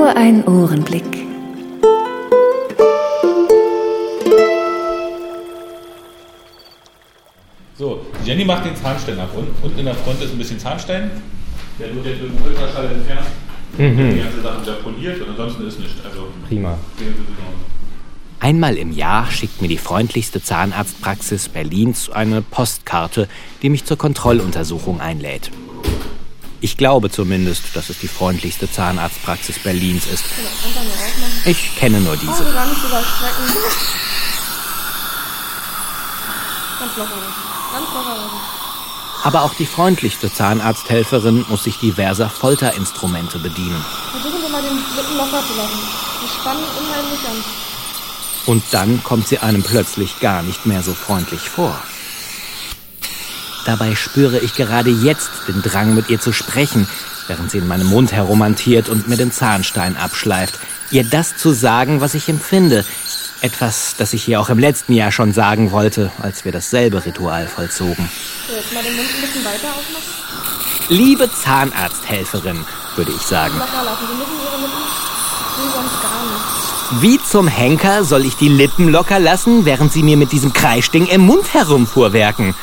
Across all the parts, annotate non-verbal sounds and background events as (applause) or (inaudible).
Nur ein Ohrenblick. So, Jenny macht den Zahnstein ab. Und unten in der Front ist ein bisschen Zahnstein. Der wird jetzt mit dem Ultraschall entfernt. Mhm. Die ganze Sache wieder poliert und ansonsten ist nichts. Also, Prima. Einmal im Jahr schickt mir die freundlichste Zahnarztpraxis Berlins eine Postkarte, die mich zur Kontrolluntersuchung einlädt. Ich glaube zumindest, dass es die freundlichste Zahnarztpraxis Berlins ist. Ich kenne nur diese. Also gar nicht überstrecken. Ganz locker lassen. Ganz locker lassen. Aber auch die freundlichste Zahnarzthelferin muss sich diverser Folterinstrumente bedienen. Versuchen Sie mal den Lippen locker zu lassen. Die spannen unheimlich an. Und dann kommt sie einem plötzlich gar nicht mehr so freundlich vor. Dabei spüre ich gerade jetzt den Drang, mit ihr zu sprechen, während sie in meinem Mund herumhantiert und mir den Zahnstein abschleift. Ihr das zu sagen, was ich empfinde. Etwas, das ich ihr auch im letzten Jahr schon sagen wollte, als wir dasselbe Ritual vollzogen. So, jetzt mal den Mund ein bisschen weiter aufmachen. Liebe Zahnarzthelferin, würde ich sagen. Locker lassen. Sie müssen Ihre Lippen. Nee, sonst gar nicht. Wie zum Henker soll ich die Lippen locker lassen, während sie mir mit diesem Kreischding im Mund herumfuhrwerken?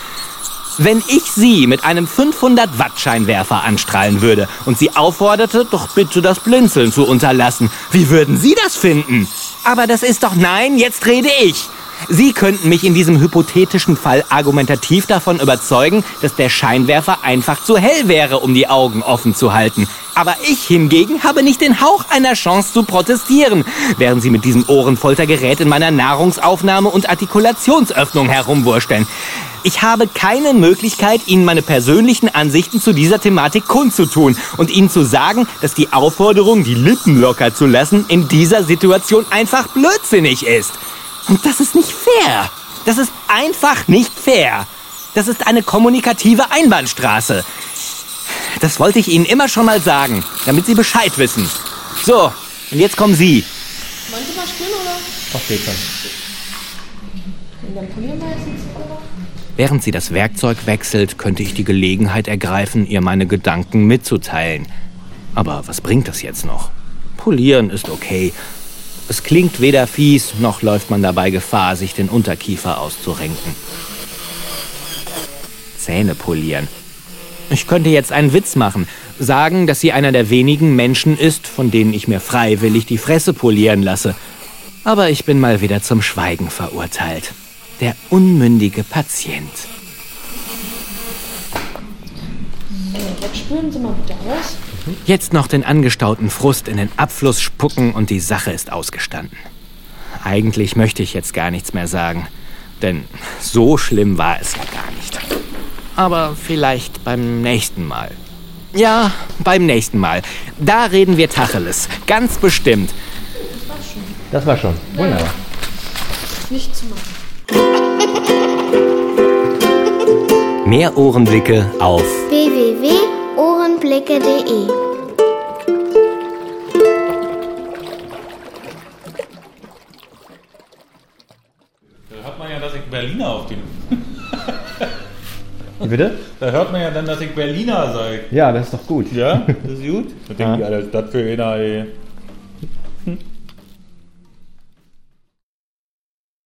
Wenn ich sie mit einem 500 Watt Scheinwerfer anstrahlen würde und sie aufforderte, doch bitte das Blinzeln zu unterlassen, wie würden Sie das finden? Aber das ist doch nein, jetzt rede ich. Sie könnten mich in diesem hypothetischen Fall argumentativ davon überzeugen, dass der Scheinwerfer einfach zu hell wäre, um die Augen offen zu halten. Aber ich hingegen habe nicht den Hauch einer Chance zu protestieren, während Sie mit diesem Ohrenfoltergerät in meiner Nahrungsaufnahme und Artikulationsöffnung herumwursteln. Ich habe keine Möglichkeit, Ihnen meine persönlichen Ansichten zu dieser Thematik kundzutun und Ihnen zu sagen, dass die Aufforderung, die Lippen locker zu lassen, in dieser Situation einfach blödsinnig ist. Und das ist nicht fair. Das ist einfach nicht fair. Das ist eine kommunikative Einbahnstraße. Das wollte ich Ihnen immer schon mal sagen, damit Sie Bescheid wissen. So, und jetzt kommen Sie. Wollen Sie mal spielen, oder? Ach, geht schon. Und dann polieren wir jetzt nicht oder? Während sie das Werkzeug wechselt, könnte ich die Gelegenheit ergreifen, ihr meine Gedanken mitzuteilen. Aber was bringt das jetzt noch? Polieren ist okay. Es klingt weder fies, noch läuft man dabei Gefahr, sich den Unterkiefer auszurenken. Zähne polieren. Ich könnte jetzt einen Witz machen, sagen, dass sie einer der wenigen Menschen ist, von denen ich mir freiwillig die Fresse polieren lasse. Aber ich bin mal wieder zum Schweigen verurteilt. Der unmündige Patient. So, jetzt spülen Sie mal bitte aus. Jetzt noch den angestauten Frust in den Abfluss spucken und die Sache ist ausgestanden. Eigentlich möchte ich jetzt gar nichts mehr sagen, denn so schlimm war es ja gar nicht. Aber vielleicht beim nächsten Mal. Ja, beim nächsten Mal. Da reden wir Tacheles. Ganz bestimmt. Das war schon. Wunderbar. Nicht zu machen. Mehr Ohrenblicke auf www.ohrenblicke.de Da hört man ja, dass ich Berliner auf den. Wie bitte? Da hört man ja dann, dass ich Berliner sei. Ja, das ist doch gut. Ja, (laughs) das ist gut. Da denken die alle, das für einer, ey.